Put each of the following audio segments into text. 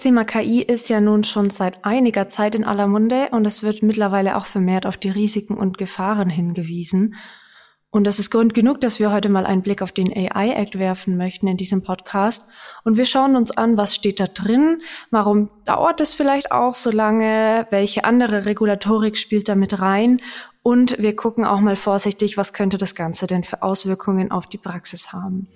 Thema KI ist ja nun schon seit einiger Zeit in aller Munde und es wird mittlerweile auch vermehrt auf die Risiken und Gefahren hingewiesen. Und das ist Grund genug, dass wir heute mal einen Blick auf den AI Act werfen möchten in diesem Podcast. Und wir schauen uns an, was steht da drin, warum dauert es vielleicht auch so lange, welche andere Regulatorik spielt da mit rein. Und wir gucken auch mal vorsichtig, was könnte das Ganze denn für Auswirkungen auf die Praxis haben.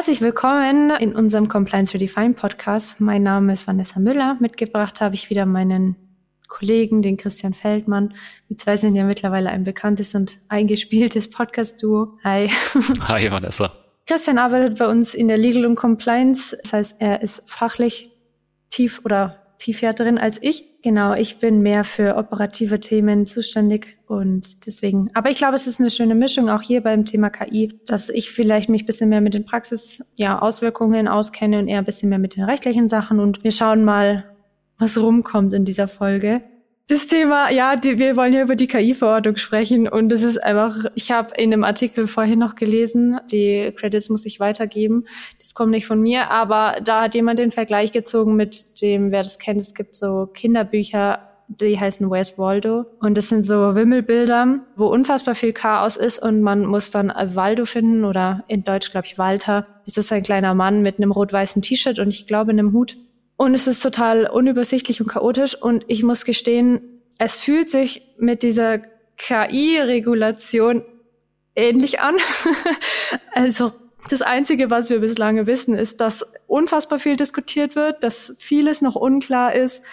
Herzlich willkommen in unserem Compliance Redefined Podcast. Mein Name ist Vanessa Müller. Mitgebracht habe ich wieder meinen Kollegen, den Christian Feldmann. Die zwei sind ja mittlerweile ein bekanntes und eingespieltes Podcast-Duo. Hi. Hi, Vanessa. Christian arbeitet bei uns in der Legal und Compliance. Das heißt, er ist fachlich tief oder tiefer drin als ich. Genau, ich bin mehr für operative Themen zuständig und deswegen, aber ich glaube, es ist eine schöne Mischung auch hier beim Thema KI, dass ich vielleicht mich ein bisschen mehr mit den Praxis, ja, Auswirkungen auskenne und eher ein bisschen mehr mit den rechtlichen Sachen und wir schauen mal, was rumkommt in dieser Folge das Thema, ja, die, wir wollen ja über die KI-Verordnung sprechen und es ist einfach, ich habe in einem Artikel vorhin noch gelesen, die Credits muss ich weitergeben, das kommt nicht von mir, aber da hat jemand den Vergleich gezogen mit dem, wer das kennt, es gibt so Kinderbücher, die heißen Where's Waldo und das sind so Wimmelbilder, wo unfassbar viel Chaos ist und man muss dann Waldo finden oder in Deutsch glaube ich Walter. Es ist ein kleiner Mann mit einem rot-weißen T-Shirt und ich glaube einem Hut und es ist total unübersichtlich und chaotisch. Und ich muss gestehen, es fühlt sich mit dieser KI-Regulation ähnlich an. also das Einzige, was wir bislang wissen, ist, dass unfassbar viel diskutiert wird, dass vieles noch unklar ist.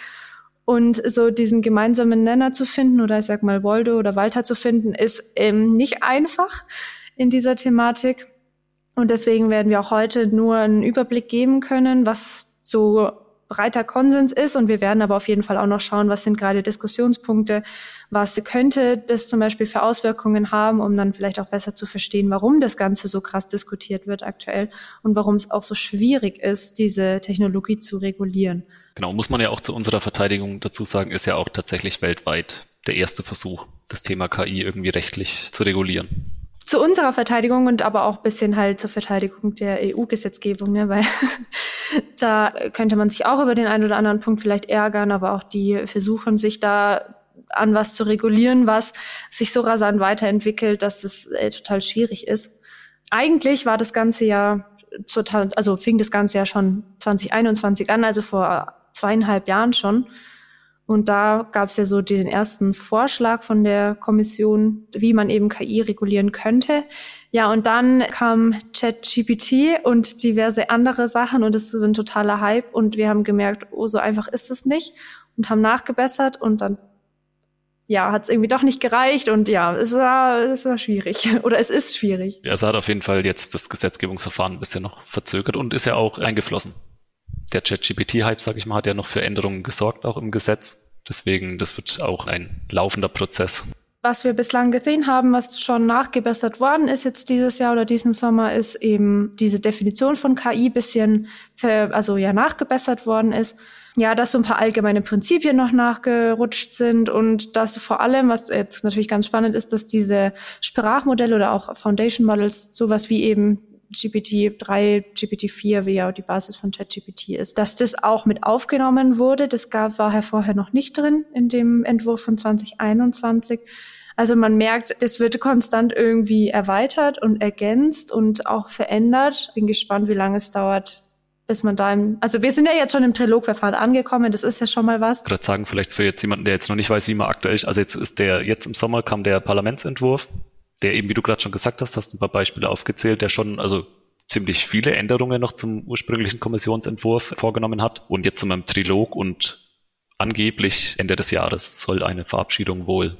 Und so diesen gemeinsamen Nenner zu finden oder ich sag mal Waldo oder Walter zu finden, ist ähm, nicht einfach in dieser Thematik. Und deswegen werden wir auch heute nur einen Überblick geben können, was so breiter Konsens ist. Und wir werden aber auf jeden Fall auch noch schauen, was sind gerade Diskussionspunkte, was könnte das zum Beispiel für Auswirkungen haben, um dann vielleicht auch besser zu verstehen, warum das Ganze so krass diskutiert wird aktuell und warum es auch so schwierig ist, diese Technologie zu regulieren. Genau, muss man ja auch zu unserer Verteidigung dazu sagen, ist ja auch tatsächlich weltweit der erste Versuch, das Thema KI irgendwie rechtlich zu regulieren zu unserer Verteidigung und aber auch bisschen halt zur Verteidigung der EU-Gesetzgebung, ne? weil da könnte man sich auch über den einen oder anderen Punkt vielleicht ärgern, aber auch die versuchen sich da an was zu regulieren, was sich so rasant weiterentwickelt, dass es äh, total schwierig ist. Eigentlich war das ganze ja total, also fing das ganze ja schon 2021 an, also vor zweieinhalb Jahren schon. Und da gab es ja so den ersten Vorschlag von der Kommission, wie man eben KI regulieren könnte. Ja, und dann kam ChatGPT und diverse andere Sachen und es ist ein totaler Hype und wir haben gemerkt, oh, so einfach ist es nicht und haben nachgebessert und dann ja, hat es irgendwie doch nicht gereicht und ja, es war, es war schwierig oder es ist schwierig. Ja, es hat auf jeden Fall jetzt das Gesetzgebungsverfahren ein bisschen noch verzögert und ist ja auch eingeflossen der ChatGPT-Hype, sage ich mal, hat ja noch für Änderungen gesorgt, auch im Gesetz. Deswegen, das wird auch ein laufender Prozess. Was wir bislang gesehen haben, was schon nachgebessert worden ist jetzt dieses Jahr oder diesen Sommer, ist eben diese Definition von KI bisschen, für, also ja nachgebessert worden ist. Ja, dass so ein paar allgemeine Prinzipien noch nachgerutscht sind und dass vor allem, was jetzt natürlich ganz spannend ist, dass diese Sprachmodelle oder auch Foundation Models sowas wie eben GPT-3, GPT-4, wie ja die Basis von ChatGPT ist, dass das auch mit aufgenommen wurde. Das gab, war ja vorher noch nicht drin in dem Entwurf von 2021. Also man merkt, es wird konstant irgendwie erweitert und ergänzt und auch verändert. Bin gespannt, wie lange es dauert, bis man da im, also wir sind ja jetzt schon im Trilogverfahren angekommen, das ist ja schon mal was. Würde sagen, vielleicht für jetzt jemanden, der jetzt noch nicht weiß, wie man aktuell ist, also jetzt ist der, jetzt im Sommer kam der Parlamentsentwurf, der eben, wie du gerade schon gesagt hast, hast ein paar Beispiele aufgezählt, der schon, also ziemlich viele Änderungen noch zum ursprünglichen Kommissionsentwurf vorgenommen hat und jetzt zum Trilog und angeblich Ende des Jahres soll eine Verabschiedung wohl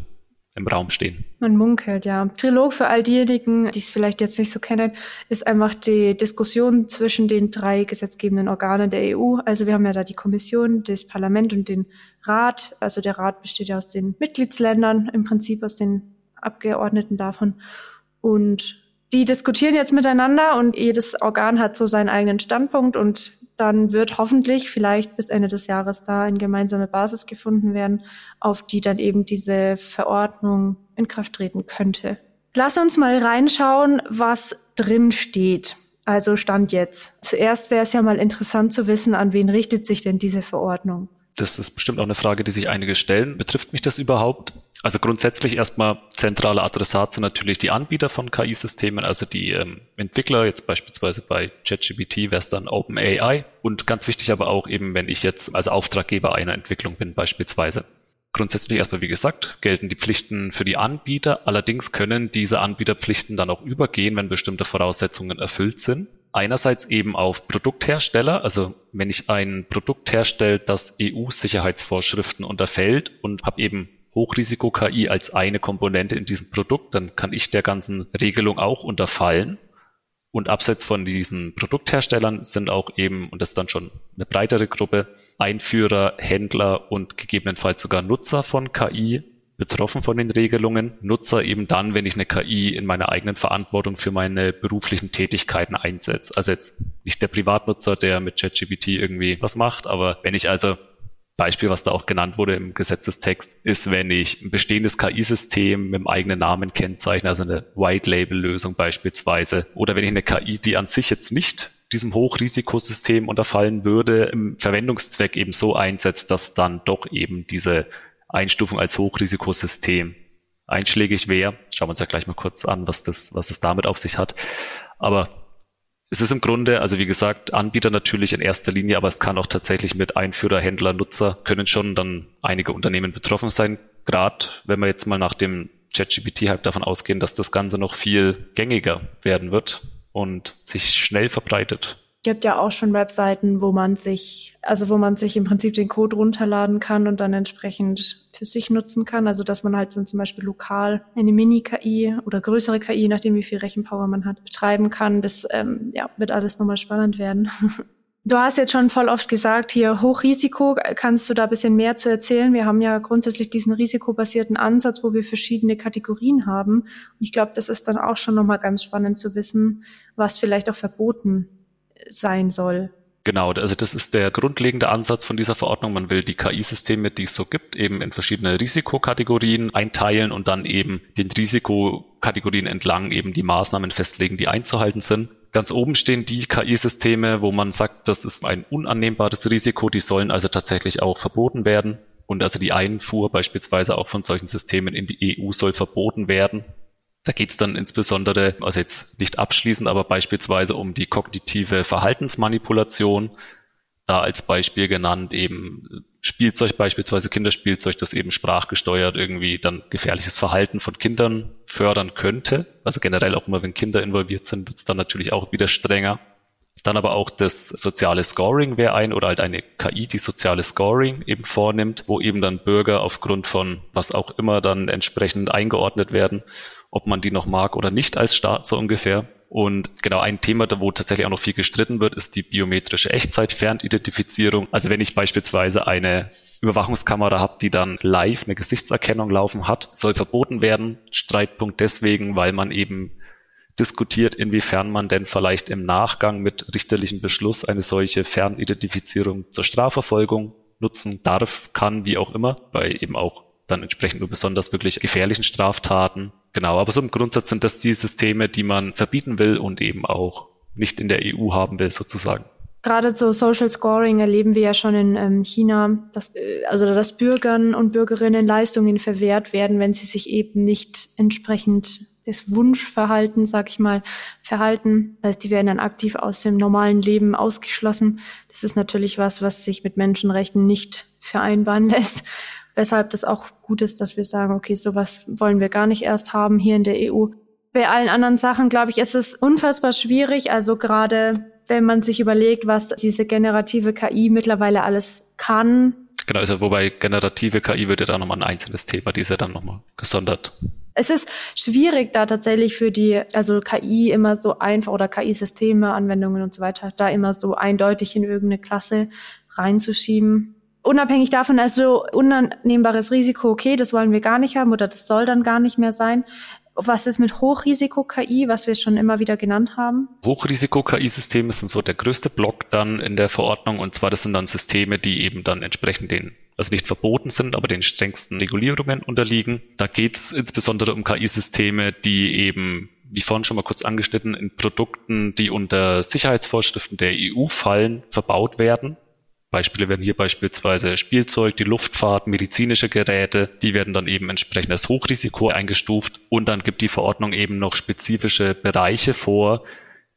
im Raum stehen. Man munkelt, ja. Trilog für all diejenigen, die es vielleicht jetzt nicht so kennen, ist einfach die Diskussion zwischen den drei gesetzgebenden Organen der EU. Also wir haben ja da die Kommission, das Parlament und den Rat. Also der Rat besteht ja aus den Mitgliedsländern, im Prinzip aus den Abgeordneten davon. Und die diskutieren jetzt miteinander und jedes Organ hat so seinen eigenen Standpunkt und dann wird hoffentlich vielleicht bis Ende des Jahres da eine gemeinsame Basis gefunden werden, auf die dann eben diese Verordnung in Kraft treten könnte. Lass uns mal reinschauen, was drin steht. Also Stand jetzt. Zuerst wäre es ja mal interessant zu wissen, an wen richtet sich denn diese Verordnung? Das ist bestimmt auch eine Frage, die sich einige stellen. Betrifft mich das überhaupt? Also grundsätzlich erstmal zentrale Adressat sind natürlich die Anbieter von KI-Systemen, also die ähm, Entwickler, jetzt beispielsweise bei ChatGPT wäre es dann OpenAI und ganz wichtig aber auch eben, wenn ich jetzt als Auftraggeber einer Entwicklung bin beispielsweise. Grundsätzlich erstmal, wie gesagt, gelten die Pflichten für die Anbieter. Allerdings können diese Anbieterpflichten dann auch übergehen, wenn bestimmte Voraussetzungen erfüllt sind. Einerseits eben auf Produkthersteller, also wenn ich ein Produkt herstelle, das EU-Sicherheitsvorschriften unterfällt und habe eben Hochrisiko-KI als eine Komponente in diesem Produkt, dann kann ich der ganzen Regelung auch unterfallen. Und abseits von diesen Produktherstellern sind auch eben, und das ist dann schon eine breitere Gruppe, Einführer, Händler und gegebenenfalls sogar Nutzer von KI betroffen von den Regelungen. Nutzer eben dann, wenn ich eine KI in meiner eigenen Verantwortung für meine beruflichen Tätigkeiten einsetze. Also jetzt nicht der Privatnutzer, der mit ChatGPT irgendwie was macht, aber wenn ich also Beispiel, was da auch genannt wurde im Gesetzestext, ist, wenn ich ein bestehendes KI-System mit dem eigenen Namen kennzeichne, also eine White-Label-Lösung beispielsweise, oder wenn ich eine KI, die an sich jetzt nicht diesem Hochrisikosystem unterfallen würde, im Verwendungszweck eben so einsetzt, dass dann doch eben diese Einstufung als Hochrisikosystem einschlägig wäre. Schauen wir uns ja gleich mal kurz an, was das, was das damit auf sich hat. Aber es ist im Grunde, also wie gesagt, Anbieter natürlich in erster Linie, aber es kann auch tatsächlich mit Einführer, Händler, Nutzer können schon dann einige Unternehmen betroffen sein. Gerade wenn wir jetzt mal nach dem ChatGPT-Hype davon ausgehen, dass das Ganze noch viel gängiger werden wird und sich schnell verbreitet gibt ja auch schon Webseiten, wo man sich, also wo man sich im Prinzip den Code runterladen kann und dann entsprechend für sich nutzen kann. Also dass man halt so zum Beispiel lokal eine Mini-KI oder größere KI, nachdem wie viel Rechenpower man hat, betreiben kann. Das ähm, ja, wird alles nochmal spannend werden. Du hast jetzt schon voll oft gesagt, hier Hochrisiko, kannst du da ein bisschen mehr zu erzählen? Wir haben ja grundsätzlich diesen risikobasierten Ansatz, wo wir verschiedene Kategorien haben. Und ich glaube, das ist dann auch schon nochmal ganz spannend zu wissen, was vielleicht auch verboten sein soll. Genau, also das ist der grundlegende Ansatz von dieser Verordnung. Man will die KI-Systeme, die es so gibt, eben in verschiedene Risikokategorien einteilen und dann eben den Risikokategorien entlang eben die Maßnahmen festlegen, die einzuhalten sind. Ganz oben stehen die KI-Systeme, wo man sagt, das ist ein unannehmbares Risiko, die sollen also tatsächlich auch verboten werden. Und also die Einfuhr beispielsweise auch von solchen Systemen in die EU soll verboten werden. Da geht es dann insbesondere, also jetzt nicht abschließend, aber beispielsweise um die kognitive Verhaltensmanipulation. Da als Beispiel genannt eben Spielzeug, beispielsweise Kinderspielzeug, das eben sprachgesteuert irgendwie dann gefährliches Verhalten von Kindern fördern könnte. Also generell auch immer, wenn Kinder involviert sind, wird es dann natürlich auch wieder strenger. Dann aber auch das soziale Scoring wäre ein oder halt eine KI, die soziale Scoring eben vornimmt, wo eben dann Bürger aufgrund von was auch immer dann entsprechend eingeordnet werden ob man die noch mag oder nicht als Staat so ungefähr. Und genau ein Thema, da wo tatsächlich auch noch viel gestritten wird, ist die biometrische Echtzeit-Fernidentifizierung. Also wenn ich beispielsweise eine Überwachungskamera habe, die dann live eine Gesichtserkennung laufen hat, soll verboten werden. Streitpunkt deswegen, weil man eben diskutiert, inwiefern man denn vielleicht im Nachgang mit richterlichem Beschluss eine solche Fernidentifizierung zur Strafverfolgung nutzen darf, kann, wie auch immer, bei eben auch dann entsprechend nur besonders wirklich gefährlichen Straftaten. Genau, aber so im Grundsatz sind das die Systeme, die man verbieten will und eben auch nicht in der EU haben will, sozusagen. Gerade so Social Scoring erleben wir ja schon in ähm, China, dass, äh, also dass Bürgern und Bürgerinnen Leistungen verwehrt werden, wenn sie sich eben nicht entsprechend des Wunschverhaltens, sag ich mal, verhalten. Das heißt, die werden dann aktiv aus dem normalen Leben ausgeschlossen. Das ist natürlich was, was sich mit Menschenrechten nicht vereinbaren lässt weshalb das auch gut ist, dass wir sagen, okay, sowas wollen wir gar nicht erst haben hier in der EU. Bei allen anderen Sachen, glaube ich, ist es unfassbar schwierig. Also gerade wenn man sich überlegt, was diese generative KI mittlerweile alles kann. Genau, also wobei generative KI wird ja dann nochmal ein einzelnes Thema, die ist ja dann nochmal gesondert. Es ist schwierig, da tatsächlich für die, also KI immer so einfach oder KI-Systeme, Anwendungen und so weiter, da immer so eindeutig in irgendeine Klasse reinzuschieben unabhängig davon, also unannehmbares Risiko, okay, das wollen wir gar nicht haben oder das soll dann gar nicht mehr sein. Was ist mit Hochrisiko-KI, was wir schon immer wieder genannt haben? Hochrisiko-KI-Systeme sind so der größte Block dann in der Verordnung und zwar das sind dann Systeme, die eben dann entsprechend den also nicht verboten sind, aber den strengsten Regulierungen unterliegen. Da geht es insbesondere um KI-Systeme, die eben, wie vorhin schon mal kurz angeschnitten, in Produkten, die unter Sicherheitsvorschriften der EU fallen, verbaut werden. Beispiele werden hier beispielsweise Spielzeug, die Luftfahrt, medizinische Geräte, die werden dann eben entsprechend als Hochrisiko eingestuft. Und dann gibt die Verordnung eben noch spezifische Bereiche vor,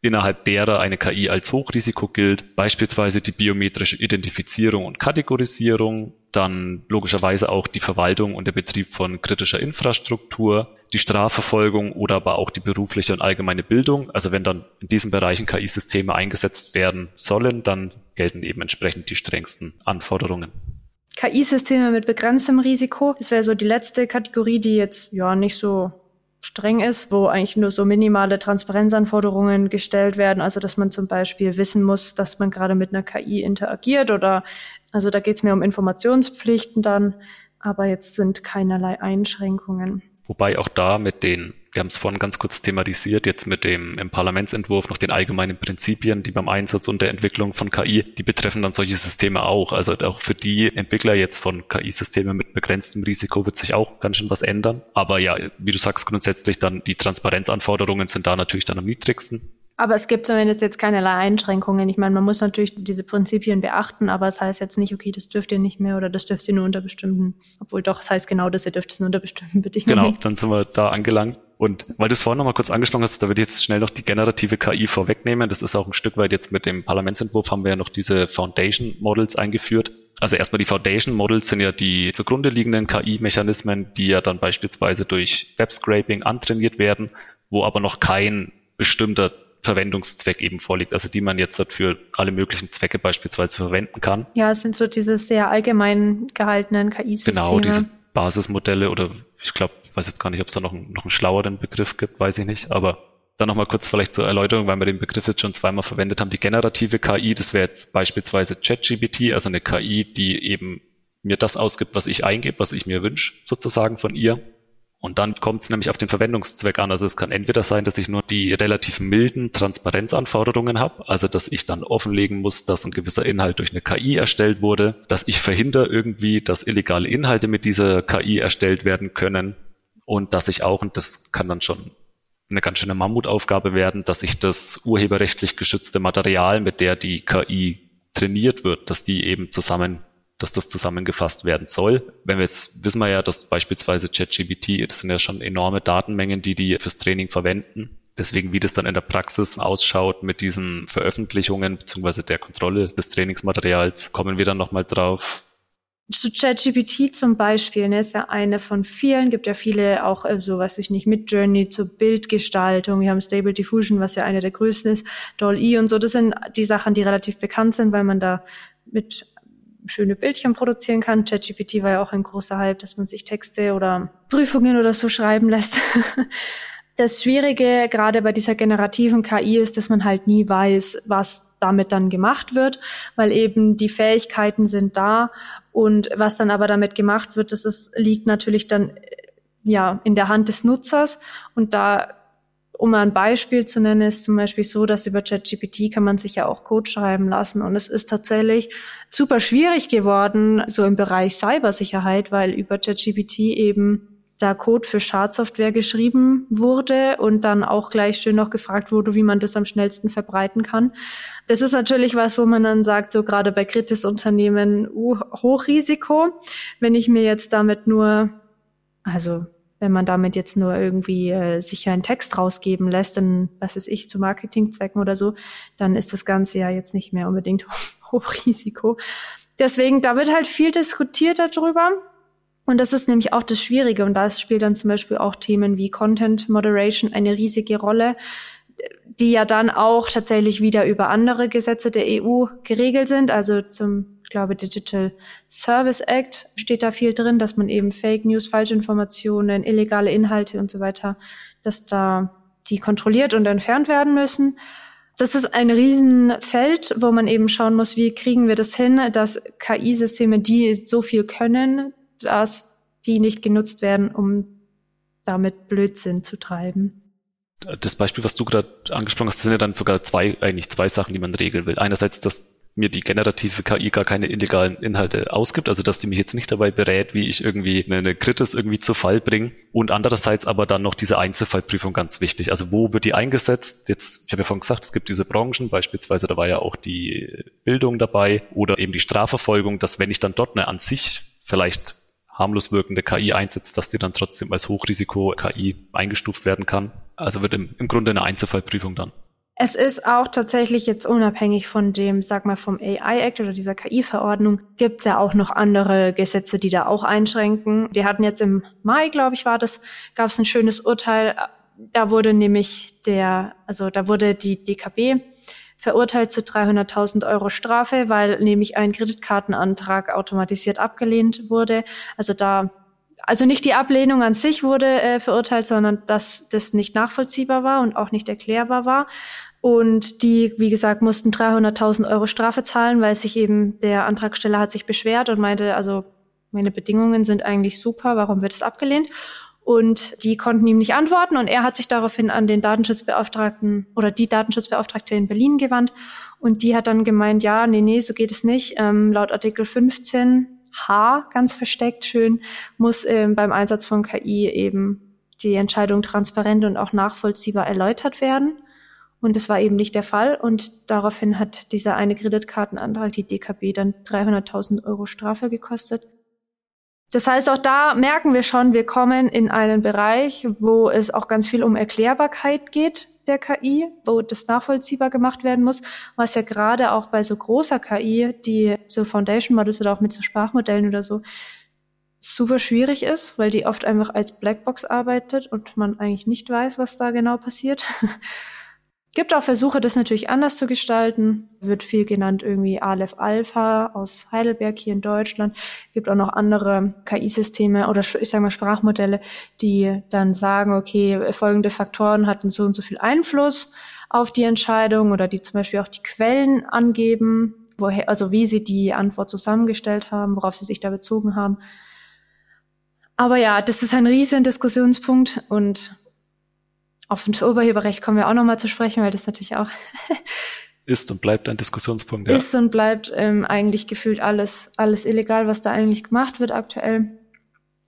innerhalb derer eine KI als Hochrisiko gilt, beispielsweise die biometrische Identifizierung und Kategorisierung, dann logischerweise auch die Verwaltung und der Betrieb von kritischer Infrastruktur, die Strafverfolgung oder aber auch die berufliche und allgemeine Bildung. Also wenn dann in diesen Bereichen KI-Systeme eingesetzt werden sollen, dann gelten eben entsprechend die strengsten Anforderungen. KI-Systeme mit begrenztem Risiko, das wäre so die letzte Kategorie, die jetzt ja nicht so streng ist, wo eigentlich nur so minimale Transparenzanforderungen gestellt werden. Also dass man zum Beispiel wissen muss, dass man gerade mit einer KI interagiert oder also da geht es mehr um Informationspflichten dann, aber jetzt sind keinerlei Einschränkungen. Wobei auch da mit den wir haben es vorhin ganz kurz thematisiert, jetzt mit dem im Parlamentsentwurf noch den allgemeinen Prinzipien, die beim Einsatz und der Entwicklung von KI, die betreffen dann solche Systeme auch. Also auch für die Entwickler jetzt von KI-Systemen mit begrenztem Risiko wird sich auch ganz schön was ändern. Aber ja, wie du sagst, grundsätzlich dann die Transparenzanforderungen sind da natürlich dann am niedrigsten. Aber es gibt zumindest jetzt keinerlei Einschränkungen. Ich meine, man muss natürlich diese Prinzipien beachten, aber es heißt jetzt nicht, okay, das dürft ihr nicht mehr oder das dürft ihr nur unter bestimmten, obwohl doch, es heißt genau, dass ihr dürft es nur unter bestimmten Bedingungen. Genau, dann sind wir da angelangt. Und weil du es vorhin noch mal kurz angesprochen hast, da würde ich jetzt schnell noch die generative KI vorwegnehmen. Das ist auch ein Stück weit jetzt mit dem Parlamentsentwurf haben wir ja noch diese Foundation Models eingeführt. Also erstmal die Foundation Models sind ja die zugrunde liegenden KI-Mechanismen, die ja dann beispielsweise durch Web-Scraping antrainiert werden, wo aber noch kein bestimmter Verwendungszweck eben vorliegt, also die man jetzt für alle möglichen Zwecke beispielsweise verwenden kann. Ja, es sind so diese sehr allgemein gehaltenen KI-Systeme. Genau, diese Basismodelle oder ich glaube, weiß jetzt gar nicht, ob es da noch, noch einen schlaueren Begriff gibt, weiß ich nicht, aber dann nochmal kurz vielleicht zur Erläuterung, weil wir den Begriff jetzt schon zweimal verwendet haben. Die generative KI, das wäre jetzt beispielsweise ChatGPT, also eine KI, die eben mir das ausgibt, was ich eingebe, was ich mir wünsche, sozusagen von ihr. Und dann kommt es nämlich auf den Verwendungszweck an. Also es kann entweder sein, dass ich nur die relativ milden Transparenzanforderungen habe, also dass ich dann offenlegen muss, dass ein gewisser Inhalt durch eine KI erstellt wurde, dass ich verhindere irgendwie, dass illegale Inhalte mit dieser KI erstellt werden können und dass ich auch, und das kann dann schon eine ganz schöne Mammutaufgabe werden, dass ich das urheberrechtlich geschützte Material, mit der die KI trainiert wird, dass die eben zusammen dass das zusammengefasst werden soll. Wenn wir jetzt wissen wir ja, dass beispielsweise ChatGPT, das sind ja schon enorme Datenmengen, die die fürs Training verwenden. Deswegen, wie das dann in der Praxis ausschaut mit diesen Veröffentlichungen beziehungsweise der Kontrolle des Trainingsmaterials, kommen wir dann nochmal drauf. Zu ChatGPT zum Beispiel, ne, ist ja eine von vielen, gibt ja viele auch äh, so, weiß ich nicht, mit Journey zur Bildgestaltung. Wir haben Stable Diffusion, was ja eine der größten ist, DALL-E und so. Das sind die Sachen, die relativ bekannt sind, weil man da mit schöne Bildchen produzieren kann. ChatGPT war ja auch ein großer Hype, dass man sich Texte oder Prüfungen oder so schreiben lässt. Das Schwierige gerade bei dieser generativen KI ist, dass man halt nie weiß, was damit dann gemacht wird, weil eben die Fähigkeiten sind da und was dann aber damit gemacht wird, das ist, liegt natürlich dann ja in der Hand des Nutzers und da um ein Beispiel zu nennen, ist zum Beispiel so, dass über ChatGPT kann man sich ja auch Code schreiben lassen. Und es ist tatsächlich super schwierig geworden, so im Bereich Cybersicherheit, weil über ChatGPT eben da Code für Schadsoftware geschrieben wurde und dann auch gleich schön noch gefragt wurde, wie man das am schnellsten verbreiten kann. Das ist natürlich was, wo man dann sagt, so gerade bei Kritis-Unternehmen, uh, Hochrisiko. Wenn ich mir jetzt damit nur, also wenn man damit jetzt nur irgendwie äh, sich einen Text rausgeben lässt, dann, was weiß ich, zu Marketingzwecken oder so, dann ist das Ganze ja jetzt nicht mehr unbedingt Hochrisiko. Deswegen, da wird halt viel diskutiert darüber. Und das ist nämlich auch das Schwierige. Und da spielt dann zum Beispiel auch Themen wie Content Moderation eine riesige Rolle, die ja dann auch tatsächlich wieder über andere Gesetze der EU geregelt sind. Also zum glaube, Digital Service Act steht da viel drin, dass man eben Fake News, Falschinformationen, illegale Inhalte und so weiter, dass da die kontrolliert und entfernt werden müssen. Das ist ein Riesenfeld, wo man eben schauen muss, wie kriegen wir das hin, dass KI-Systeme, die so viel können, dass die nicht genutzt werden, um damit Blödsinn zu treiben. Das Beispiel, was du gerade angesprochen hast, sind ja dann sogar zwei, eigentlich zwei Sachen, die man regeln will. Einerseits, dass mir die generative KI gar keine illegalen Inhalte ausgibt, also dass die mich jetzt nicht dabei berät, wie ich irgendwie eine Kritis irgendwie zu Fall bringe. Und andererseits aber dann noch diese Einzelfallprüfung ganz wichtig. Also wo wird die eingesetzt? Jetzt, ich habe ja vorhin gesagt, es gibt diese Branchen, beispielsweise da war ja auch die Bildung dabei oder eben die Strafverfolgung, dass wenn ich dann dort eine an sich vielleicht harmlos wirkende KI einsetzt, dass die dann trotzdem als Hochrisiko-KI eingestuft werden kann. Also wird im, im Grunde eine Einzelfallprüfung dann. Es ist auch tatsächlich jetzt unabhängig von dem, sag mal, vom AI-Act oder dieser KI-Verordnung, gibt es ja auch noch andere Gesetze, die da auch einschränken. Wir hatten jetzt im Mai, glaube ich, war das, gab es ein schönes Urteil. Da wurde nämlich der, also da wurde die DKB verurteilt zu 300.000 Euro Strafe, weil nämlich ein Kreditkartenantrag automatisiert abgelehnt wurde. Also da, also nicht die Ablehnung an sich wurde äh, verurteilt, sondern dass das nicht nachvollziehbar war und auch nicht erklärbar war. Und die, wie gesagt, mussten 300.000 Euro Strafe zahlen, weil sich eben der Antragsteller hat sich beschwert und meinte, also meine Bedingungen sind eigentlich super, warum wird es abgelehnt? Und die konnten ihm nicht antworten und er hat sich daraufhin an den Datenschutzbeauftragten oder die Datenschutzbeauftragte in Berlin gewandt und die hat dann gemeint, ja, nee, nee, so geht es nicht. Ähm, laut Artikel 15 H, ganz versteckt schön, muss ähm, beim Einsatz von KI eben die Entscheidung transparent und auch nachvollziehbar erläutert werden. Und das war eben nicht der Fall. Und daraufhin hat dieser eine Kreditkartenantrag die DKB dann 300.000 Euro Strafe gekostet. Das heißt, auch da merken wir schon, wir kommen in einen Bereich, wo es auch ganz viel um Erklärbarkeit geht der KI, wo das nachvollziehbar gemacht werden muss, was ja gerade auch bei so großer KI, die so Foundation Models oder auch mit so Sprachmodellen oder so, super schwierig ist, weil die oft einfach als Blackbox arbeitet und man eigentlich nicht weiß, was da genau passiert. Gibt auch Versuche, das natürlich anders zu gestalten. Wird viel genannt irgendwie Aleph Alpha aus Heidelberg hier in Deutschland. Gibt auch noch andere KI-Systeme oder ich sage mal Sprachmodelle, die dann sagen, okay, folgende Faktoren hatten so und so viel Einfluss auf die Entscheidung oder die zum Beispiel auch die Quellen angeben, woher, also wie sie die Antwort zusammengestellt haben, worauf sie sich da bezogen haben. Aber ja, das ist ein riesen Diskussionspunkt und auf das Urheberrecht kommen wir auch nochmal zu sprechen, weil das natürlich auch ist und bleibt ein Diskussionspunkt. Ja. Ist und bleibt ähm, eigentlich gefühlt alles, alles illegal, was da eigentlich gemacht wird aktuell.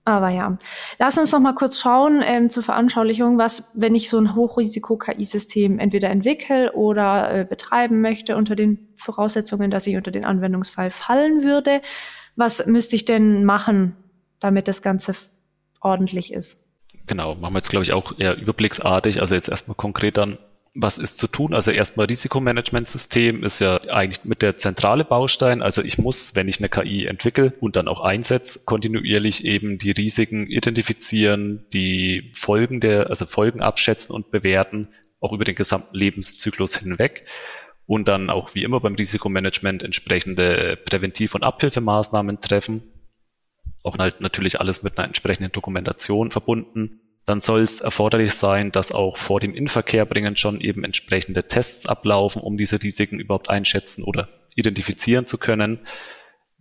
Aber ja, lass uns noch mal kurz schauen ähm, zur Veranschaulichung, was, wenn ich so ein Hochrisiko-KI-System entweder entwickle oder äh, betreiben möchte unter den Voraussetzungen, dass ich unter den Anwendungsfall fallen würde, was müsste ich denn machen, damit das Ganze ordentlich ist? Genau, machen wir jetzt, glaube ich, auch eher überblicksartig. Also jetzt erstmal konkret dann, was ist zu tun? Also erstmal Risikomanagementsystem ist ja eigentlich mit der zentrale Baustein. Also ich muss, wenn ich eine KI entwickle und dann auch einsetze, kontinuierlich eben die Risiken identifizieren, die Folgen der, also Folgen abschätzen und bewerten, auch über den gesamten Lebenszyklus hinweg und dann auch wie immer beim Risikomanagement entsprechende Präventiv- und Abhilfemaßnahmen treffen auch halt natürlich alles mit einer entsprechenden Dokumentation verbunden. Dann soll es erforderlich sein, dass auch vor dem Inverkehrbringen schon eben entsprechende Tests ablaufen, um diese Risiken überhaupt einschätzen oder identifizieren zu können.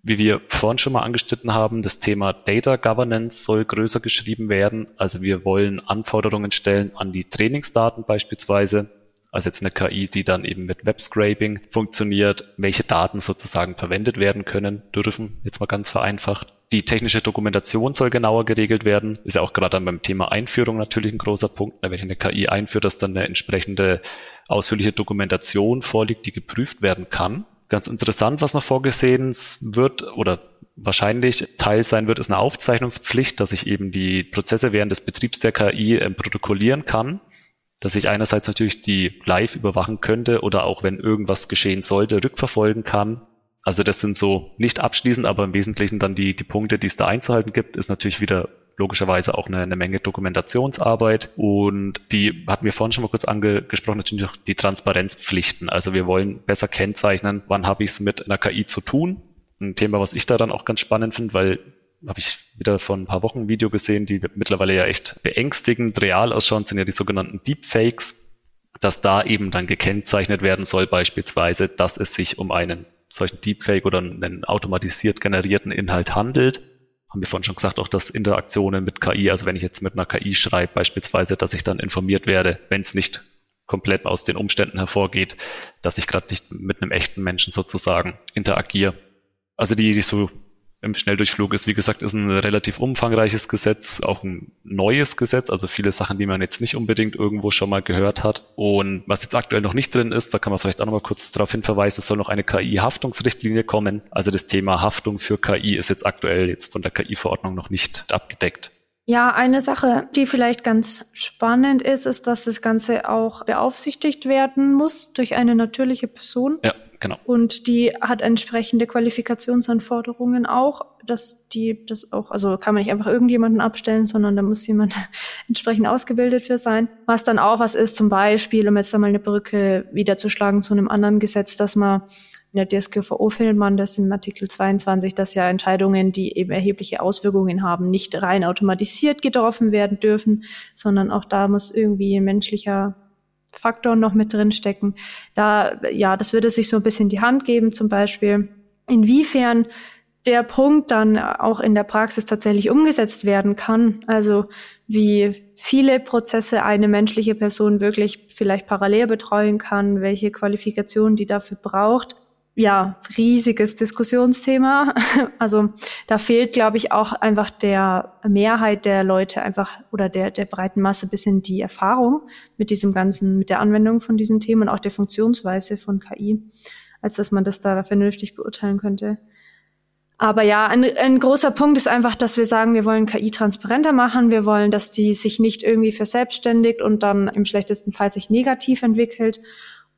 Wie wir vorhin schon mal angeschnitten haben, das Thema Data Governance soll größer geschrieben werden. Also wir wollen Anforderungen stellen an die Trainingsdaten beispielsweise. Also jetzt eine KI, die dann eben mit Web-Scraping funktioniert, welche Daten sozusagen verwendet werden können, dürfen, jetzt mal ganz vereinfacht. Die technische Dokumentation soll genauer geregelt werden. Ist ja auch gerade dann beim Thema Einführung natürlich ein großer Punkt. Wenn ich eine KI einführe, dass dann eine entsprechende ausführliche Dokumentation vorliegt, die geprüft werden kann. Ganz interessant, was noch vorgesehen wird oder wahrscheinlich Teil sein wird, ist eine Aufzeichnungspflicht, dass ich eben die Prozesse während des Betriebs der KI äh, protokollieren kann dass ich einerseits natürlich die live überwachen könnte oder auch wenn irgendwas geschehen sollte, rückverfolgen kann. Also das sind so nicht abschließend, aber im Wesentlichen dann die, die Punkte, die es da einzuhalten gibt, ist natürlich wieder logischerweise auch eine, eine Menge Dokumentationsarbeit und die hatten wir vorhin schon mal kurz angesprochen, natürlich auch die Transparenzpflichten. Also wir wollen besser kennzeichnen, wann habe ich es mit einer KI zu tun. Ein Thema, was ich da dann auch ganz spannend finde, weil habe ich wieder vor ein paar Wochen ein Video gesehen, die mittlerweile ja echt beängstigend real ausschauen, sind ja die sogenannten Deepfakes, dass da eben dann gekennzeichnet werden soll, beispielsweise, dass es sich um einen solchen Deepfake oder einen automatisiert generierten Inhalt handelt. Haben wir vorhin schon gesagt, auch dass Interaktionen mit KI, also wenn ich jetzt mit einer KI schreibe beispielsweise, dass ich dann informiert werde, wenn es nicht komplett aus den Umständen hervorgeht, dass ich gerade nicht mit einem echten Menschen sozusagen interagiere. Also die, die so im Schnelldurchflug ist, wie gesagt, ist ein relativ umfangreiches Gesetz, auch ein neues Gesetz, also viele Sachen, die man jetzt nicht unbedingt irgendwo schon mal gehört hat. Und was jetzt aktuell noch nicht drin ist, da kann man vielleicht auch noch mal kurz darauf hinverweisen, es soll noch eine KI-Haftungsrichtlinie kommen. Also das Thema Haftung für KI ist jetzt aktuell jetzt von der KI-Verordnung noch nicht abgedeckt. Ja, eine Sache, die vielleicht ganz spannend ist, ist, dass das Ganze auch beaufsichtigt werden muss durch eine natürliche Person. Ja, genau. Und die hat entsprechende Qualifikationsanforderungen auch, dass die das auch, also kann man nicht einfach irgendjemanden abstellen, sondern da muss jemand entsprechend ausgebildet für sein. Was dann auch was ist, zum Beispiel, um jetzt einmal eine Brücke wiederzuschlagen zu einem anderen Gesetz, dass man in der DSGVO findet man das im Artikel 22, dass ja Entscheidungen, die eben erhebliche Auswirkungen haben, nicht rein automatisiert getroffen werden dürfen, sondern auch da muss irgendwie ein menschlicher Faktor noch mit drin stecken. Da, ja, das würde sich so ein bisschen die Hand geben, zum Beispiel. Inwiefern der Punkt dann auch in der Praxis tatsächlich umgesetzt werden kann. Also wie viele Prozesse eine menschliche Person wirklich vielleicht parallel betreuen kann, welche Qualifikationen die dafür braucht ja, riesiges Diskussionsthema. Also da fehlt, glaube ich, auch einfach der Mehrheit der Leute einfach oder der, der breiten Masse bisschen die Erfahrung mit diesem ganzen, mit der Anwendung von diesen Themen und auch der Funktionsweise von KI, als dass man das da vernünftig beurteilen könnte. Aber ja, ein, ein großer Punkt ist einfach, dass wir sagen, wir wollen KI transparenter machen. Wir wollen, dass die sich nicht irgendwie verselbstständigt und dann im schlechtesten Fall sich negativ entwickelt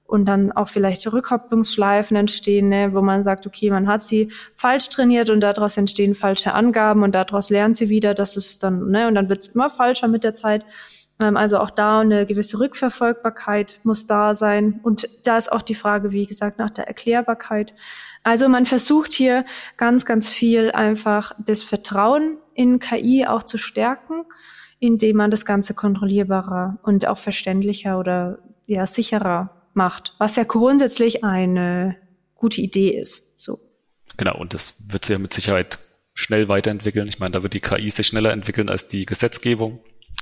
und dann auch vielleicht Rückkopplungsschleifen entstehen, ne, wo man sagt, okay, man hat sie falsch trainiert und daraus entstehen falsche Angaben und daraus lernt sie wieder, dass es dann, ne, und dann wird es immer falscher mit der Zeit. Ähm, also auch da eine gewisse Rückverfolgbarkeit muss da sein. Und da ist auch die Frage, wie gesagt, nach der Erklärbarkeit. Also man versucht hier ganz, ganz viel einfach das Vertrauen in KI auch zu stärken, indem man das Ganze kontrollierbarer und auch verständlicher oder ja sicherer macht, was ja grundsätzlich eine gute Idee ist. So. Genau, und das wird sich ja mit Sicherheit schnell weiterentwickeln. Ich meine, da wird die KI sich schneller entwickeln als die Gesetzgebung.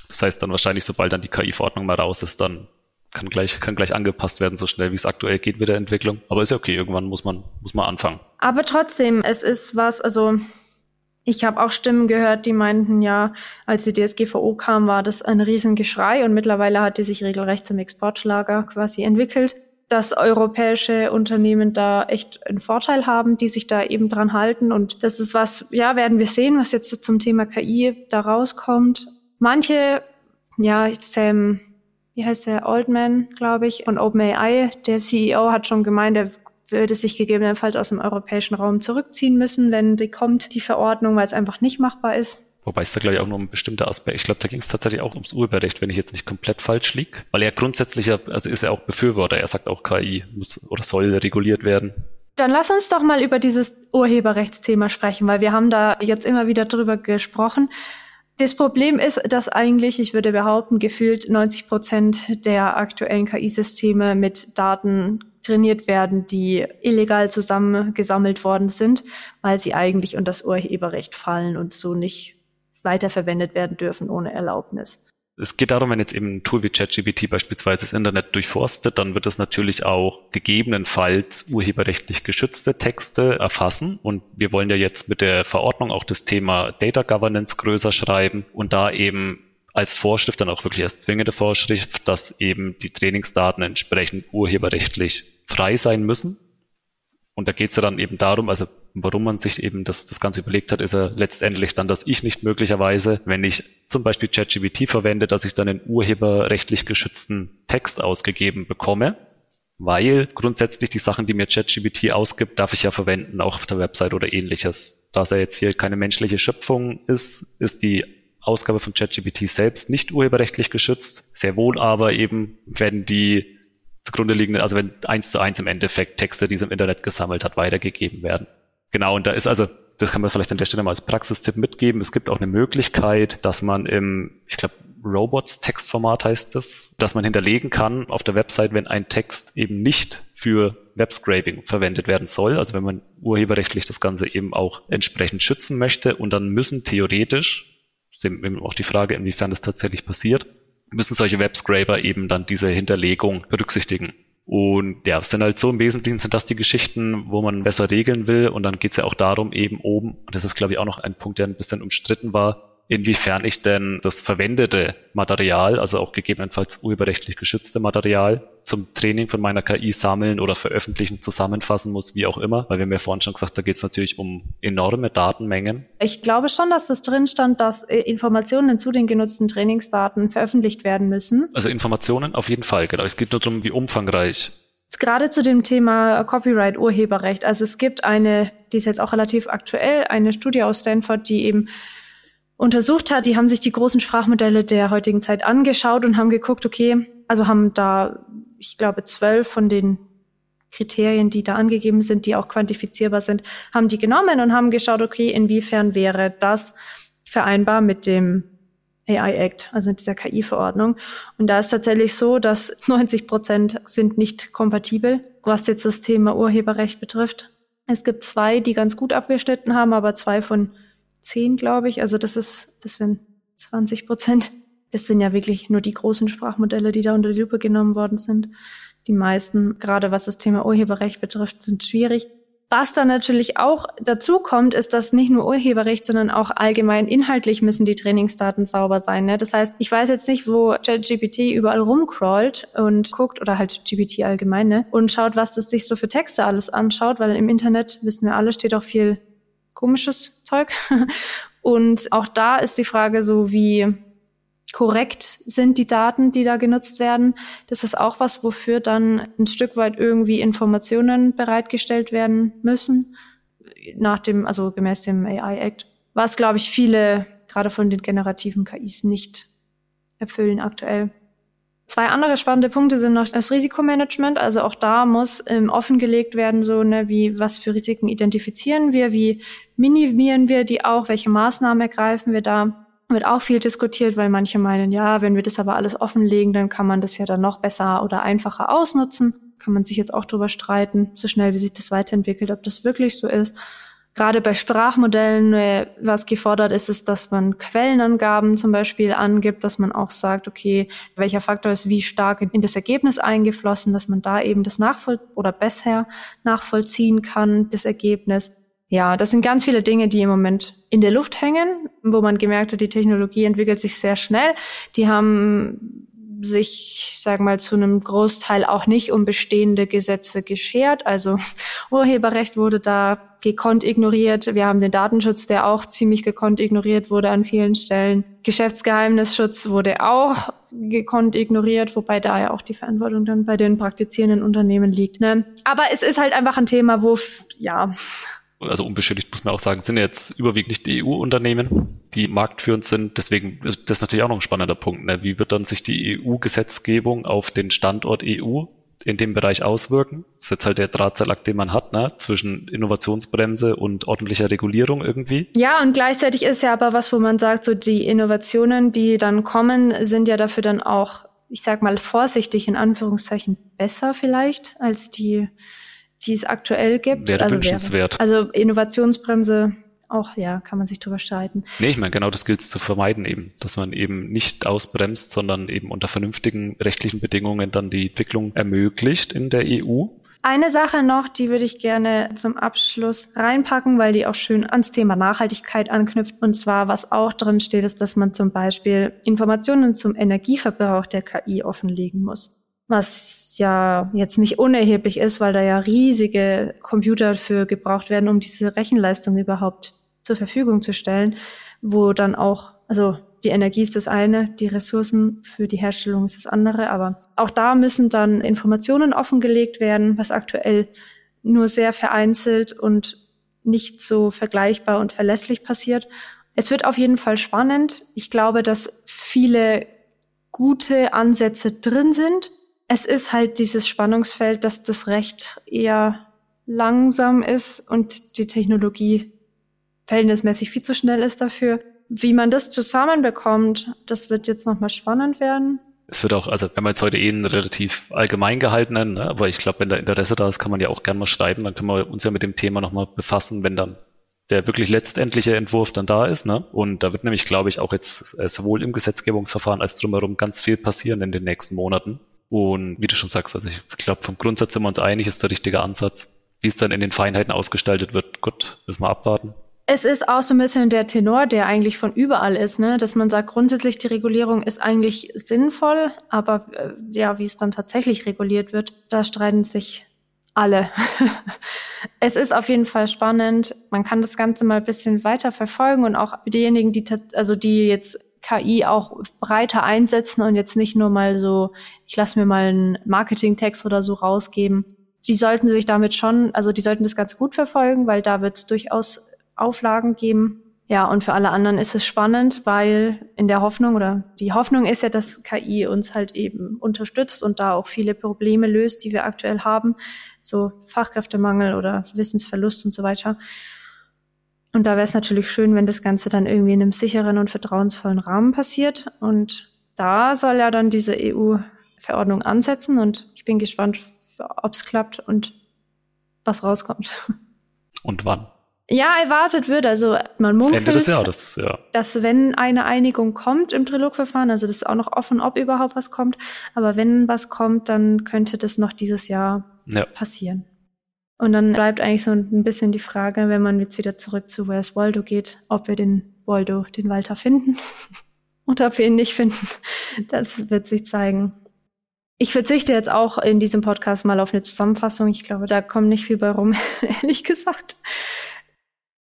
Das heißt dann wahrscheinlich, sobald dann die KI-Verordnung mal raus ist, dann kann gleich, kann gleich angepasst werden, so schnell wie es aktuell geht mit der Entwicklung. Aber ist ja okay, irgendwann muss man, muss man anfangen. Aber trotzdem, es ist was, also ich habe auch Stimmen gehört, die meinten, ja, als die DSGVO kam, war das ein Riesengeschrei und mittlerweile hat die sich regelrecht zum Exportschlager quasi entwickelt, dass europäische Unternehmen da echt einen Vorteil haben, die sich da eben dran halten und das ist was, ja, werden wir sehen, was jetzt zum Thema KI da rauskommt. Manche, ja, Sam, wie heißt der, Oldman, glaube ich, von OpenAI, der CEO hat schon gemeint, er würde sich gegebenenfalls aus dem europäischen Raum zurückziehen müssen, wenn die kommt, die Verordnung, weil es einfach nicht machbar ist. Wobei es da gleich auch nur um bestimmte Aspekte. Ich glaube, da ging es tatsächlich auch ums Urheberrecht, wenn ich jetzt nicht komplett falsch liege. Weil er grundsätzlich, also ist er auch Befürworter. Er sagt auch, KI muss oder soll reguliert werden. Dann lass uns doch mal über dieses Urheberrechtsthema sprechen, weil wir haben da jetzt immer wieder drüber gesprochen. Das Problem ist, dass eigentlich, ich würde behaupten, gefühlt 90 Prozent der aktuellen KI-Systeme mit Daten trainiert werden, die illegal zusammengesammelt worden sind, weil sie eigentlich unter das Urheberrecht fallen und so nicht weiterverwendet werden dürfen ohne Erlaubnis. Es geht darum, wenn jetzt eben ein Tool wie ChatGPT beispielsweise das Internet durchforstet, dann wird es natürlich auch gegebenenfalls urheberrechtlich geschützte Texte erfassen. Und wir wollen ja jetzt mit der Verordnung auch das Thema Data Governance größer schreiben und da eben als Vorschrift, dann auch wirklich als zwingende Vorschrift, dass eben die Trainingsdaten entsprechend urheberrechtlich frei sein müssen. Und da geht es ja dann eben darum, also warum man sich eben das, das Ganze überlegt hat, ist ja letztendlich dann, dass ich nicht möglicherweise, wenn ich zum Beispiel ChatGPT verwende, dass ich dann einen urheberrechtlich geschützten Text ausgegeben bekomme, weil grundsätzlich die Sachen, die mir ChatGPT ausgibt, darf ich ja verwenden, auch auf der Website oder ähnliches. Da es ja jetzt hier keine menschliche Schöpfung ist, ist die Ausgabe von ChatGPT selbst nicht urheberrechtlich geschützt. Sehr wohl aber eben, wenn die zugrunde liegenden, also wenn eins zu eins im Endeffekt Texte, die es im Internet gesammelt hat, weitergegeben werden. Genau, und da ist also, das kann man vielleicht an der Stelle mal als Praxistipp mitgeben. Es gibt auch eine Möglichkeit, dass man im, ich glaube, Robots Textformat heißt es, dass man hinterlegen kann auf der Website, wenn ein Text eben nicht für Webscraping verwendet werden soll. Also wenn man urheberrechtlich das Ganze eben auch entsprechend schützen möchte und dann müssen theoretisch, ist eben auch die Frage, inwiefern das tatsächlich passiert, müssen solche Webscraper eben dann diese Hinterlegung berücksichtigen. Und ja, es sind halt so im Wesentlichen sind das die Geschichten, wo man besser regeln will. Und dann geht es ja auch darum, eben oben, und das ist, glaube ich, auch noch ein Punkt, der ein bisschen umstritten war, inwiefern ich denn das verwendete Material, also auch gegebenenfalls urheberrechtlich geschützte Material, zum Training von meiner KI sammeln oder veröffentlichen, zusammenfassen muss, wie auch immer. Weil wir haben ja vorhin schon gesagt, da geht es natürlich um enorme Datenmengen. Ich glaube schon, dass das drin stand, dass äh, Informationen zu den genutzten Trainingsdaten veröffentlicht werden müssen. Also Informationen auf jeden Fall, genau. Es geht nur darum, wie umfangreich Gerade zu dem Thema Copyright, Urheberrecht. Also es gibt eine, die ist jetzt auch relativ aktuell, eine Studie aus Stanford, die eben untersucht hat. Die haben sich die großen Sprachmodelle der heutigen Zeit angeschaut und haben geguckt, okay, also haben da, ich glaube, zwölf von den Kriterien, die da angegeben sind, die auch quantifizierbar sind, haben die genommen und haben geschaut, okay, inwiefern wäre das vereinbar mit dem AI Act, also mit dieser KI-Verordnung. Und da ist tatsächlich so, dass 90 Prozent sind nicht kompatibel, was jetzt das Thema Urheberrecht betrifft. Es gibt zwei, die ganz gut abgeschnitten haben, aber zwei von zehn, glaube ich. Also das ist, das wären 20 Prozent. Es sind ja wirklich nur die großen Sprachmodelle, die da unter die Lupe genommen worden sind. Die meisten, gerade was das Thema Urheberrecht betrifft, sind schwierig. Was dann natürlich auch dazu kommt, ist, dass nicht nur Urheberrecht, sondern auch allgemein inhaltlich müssen die Trainingsdaten sauber sein. Ne? Das heißt, ich weiß jetzt nicht, wo ChatGPT überall rumcrawlt und guckt, oder halt GPT allgemein, ne? und schaut, was das sich so für Texte alles anschaut, weil im Internet, wissen wir alle, steht auch viel komisches Zeug. Und auch da ist die Frage so, wie korrekt sind die Daten, die da genutzt werden. Das ist auch was, wofür dann ein Stück weit irgendwie Informationen bereitgestellt werden müssen, nach dem, also gemäß dem AI Act. Was, glaube ich, viele gerade von den generativen KIs nicht erfüllen aktuell. Zwei andere spannende Punkte sind noch das Risikomanagement. Also auch da muss ähm, offengelegt werden, so ne, wie was für Risiken identifizieren wir, wie minimieren wir die auch, welche Maßnahmen ergreifen wir da. Wird auch viel diskutiert, weil manche meinen, ja, wenn wir das aber alles offenlegen, dann kann man das ja dann noch besser oder einfacher ausnutzen. Kann man sich jetzt auch drüber streiten, so schnell wie sich das weiterentwickelt, ob das wirklich so ist. Gerade bei Sprachmodellen, äh, was gefordert ist, ist, dass man Quellenangaben zum Beispiel angibt, dass man auch sagt, okay, welcher Faktor ist wie stark in das Ergebnis eingeflossen, dass man da eben das nachvoll oder besser nachvollziehen kann, das Ergebnis. Ja, das sind ganz viele Dinge, die im Moment in der Luft hängen, wo man gemerkt hat, die Technologie entwickelt sich sehr schnell. Die haben sich, sagen mal, zu einem Großteil auch nicht um bestehende Gesetze geschert. Also Urheberrecht wurde da gekonnt ignoriert. Wir haben den Datenschutz, der auch ziemlich gekonnt ignoriert wurde an vielen Stellen. Geschäftsgeheimnisschutz wurde auch gekonnt ignoriert, wobei da ja auch die Verantwortung dann bei den praktizierenden Unternehmen liegt. Ne? Aber es ist halt einfach ein Thema, wo, ja, also unbeschädigt muss man auch sagen, sind jetzt überwiegend nicht EU-Unternehmen, die marktführend sind. Deswegen, das ist natürlich auch noch ein spannender Punkt. Ne? Wie wird dann sich die EU-Gesetzgebung auf den Standort EU in dem Bereich auswirken? Das ist jetzt halt der Drahtseilakt, den man hat, ne? zwischen Innovationsbremse und ordentlicher Regulierung irgendwie. Ja, und gleichzeitig ist ja aber was, wo man sagt, so die Innovationen, die dann kommen, sind ja dafür dann auch, ich sag mal vorsichtig in Anführungszeichen besser vielleicht als die die es aktuell gibt. Wäre also wünschenswert. Wäre, also Innovationsbremse auch, ja, kann man sich drüber streiten. Nee, ich meine, genau das gilt es zu vermeiden eben, dass man eben nicht ausbremst, sondern eben unter vernünftigen rechtlichen Bedingungen dann die Entwicklung ermöglicht in der EU. Eine Sache noch, die würde ich gerne zum Abschluss reinpacken, weil die auch schön ans Thema Nachhaltigkeit anknüpft. Und zwar, was auch drin steht, ist, dass man zum Beispiel Informationen zum Energieverbrauch der KI offenlegen muss was ja jetzt nicht unerheblich ist, weil da ja riesige Computer für gebraucht werden, um diese Rechenleistung überhaupt zur Verfügung zu stellen, wo dann auch, also die Energie ist das eine, die Ressourcen für die Herstellung ist das andere, aber auch da müssen dann Informationen offengelegt werden, was aktuell nur sehr vereinzelt und nicht so vergleichbar und verlässlich passiert. Es wird auf jeden Fall spannend. Ich glaube, dass viele gute Ansätze drin sind es ist halt dieses Spannungsfeld, dass das Recht eher langsam ist und die Technologie verhältnismäßig viel zu schnell ist dafür. Wie man das zusammenbekommt, das wird jetzt nochmal spannend werden. Es wird auch, also wir haben jetzt heute eh einen relativ allgemein gehaltenen, ne? aber ich glaube, wenn da Interesse da ist, kann man ja auch gerne mal schreiben, dann können wir uns ja mit dem Thema nochmal befassen, wenn dann der wirklich letztendliche Entwurf dann da ist. Ne? Und da wird nämlich, glaube ich, auch jetzt äh, sowohl im Gesetzgebungsverfahren als drumherum ganz viel passieren in den nächsten Monaten. Und wie du schon sagst, also ich glaube, vom Grundsatz sind wir uns einig, ist der richtige Ansatz. Wie es dann in den Feinheiten ausgestaltet wird, gut, müssen wir abwarten. Es ist auch so ein bisschen der Tenor, der eigentlich von überall ist, ne? dass man sagt, grundsätzlich die Regulierung ist eigentlich sinnvoll, aber äh, ja, wie es dann tatsächlich reguliert wird, da streiten sich alle. es ist auf jeden Fall spannend. Man kann das Ganze mal ein bisschen weiter verfolgen und auch diejenigen, die, also die jetzt KI auch breiter einsetzen und jetzt nicht nur mal so, ich lasse mir mal einen Marketingtext oder so rausgeben. Die sollten sich damit schon, also die sollten das ganz gut verfolgen, weil da wird es durchaus Auflagen geben. Ja, und für alle anderen ist es spannend, weil in der Hoffnung oder die Hoffnung ist ja, dass KI uns halt eben unterstützt und da auch viele Probleme löst, die wir aktuell haben, so Fachkräftemangel oder Wissensverlust und so weiter. Und da wäre es natürlich schön, wenn das Ganze dann irgendwie in einem sicheren und vertrauensvollen Rahmen passiert. Und da soll ja dann diese EU-Verordnung ansetzen und ich bin gespannt, ob es klappt und was rauskommt. Und wann? Ja, erwartet wird. Also man munkelt, Ende des Jahres, ja. dass wenn eine Einigung kommt im Trilogverfahren, also das ist auch noch offen, ob überhaupt was kommt, aber wenn was kommt, dann könnte das noch dieses Jahr ja. passieren. Und dann bleibt eigentlich so ein bisschen die Frage, wenn man jetzt wieder zurück zu Where's Waldo geht, ob wir den Waldo, den Walter finden oder ob wir ihn nicht finden. Das wird sich zeigen. Ich verzichte jetzt auch in diesem Podcast mal auf eine Zusammenfassung. Ich glaube, da kommt nicht viel bei rum, ehrlich gesagt.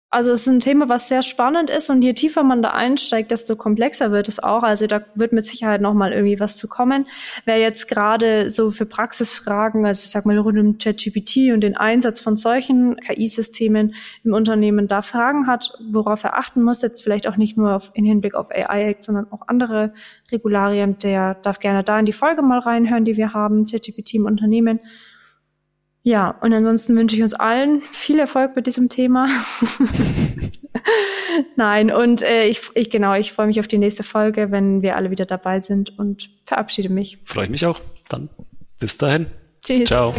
Also es ist ein Thema, was sehr spannend ist und je tiefer man da einsteigt, desto komplexer wird es auch. Also da wird mit Sicherheit noch mal irgendwie was zu kommen. Wer jetzt gerade so für Praxisfragen, also ich sag mal rund um ChatGPT und den Einsatz von solchen KI-Systemen im Unternehmen da Fragen hat, worauf er achten muss, jetzt vielleicht auch nicht nur auf, in Hinblick auf AI Act, sondern auch andere Regularien, der darf gerne da in die Folge mal reinhören, die wir haben, ChatGPT im Unternehmen. Ja, und ansonsten wünsche ich uns allen viel Erfolg mit diesem Thema. Nein, und äh, ich, ich genau, ich freue mich auf die nächste Folge, wenn wir alle wieder dabei sind und verabschiede mich. Freue ich mich auch. Dann bis dahin. Tschüss. Ciao.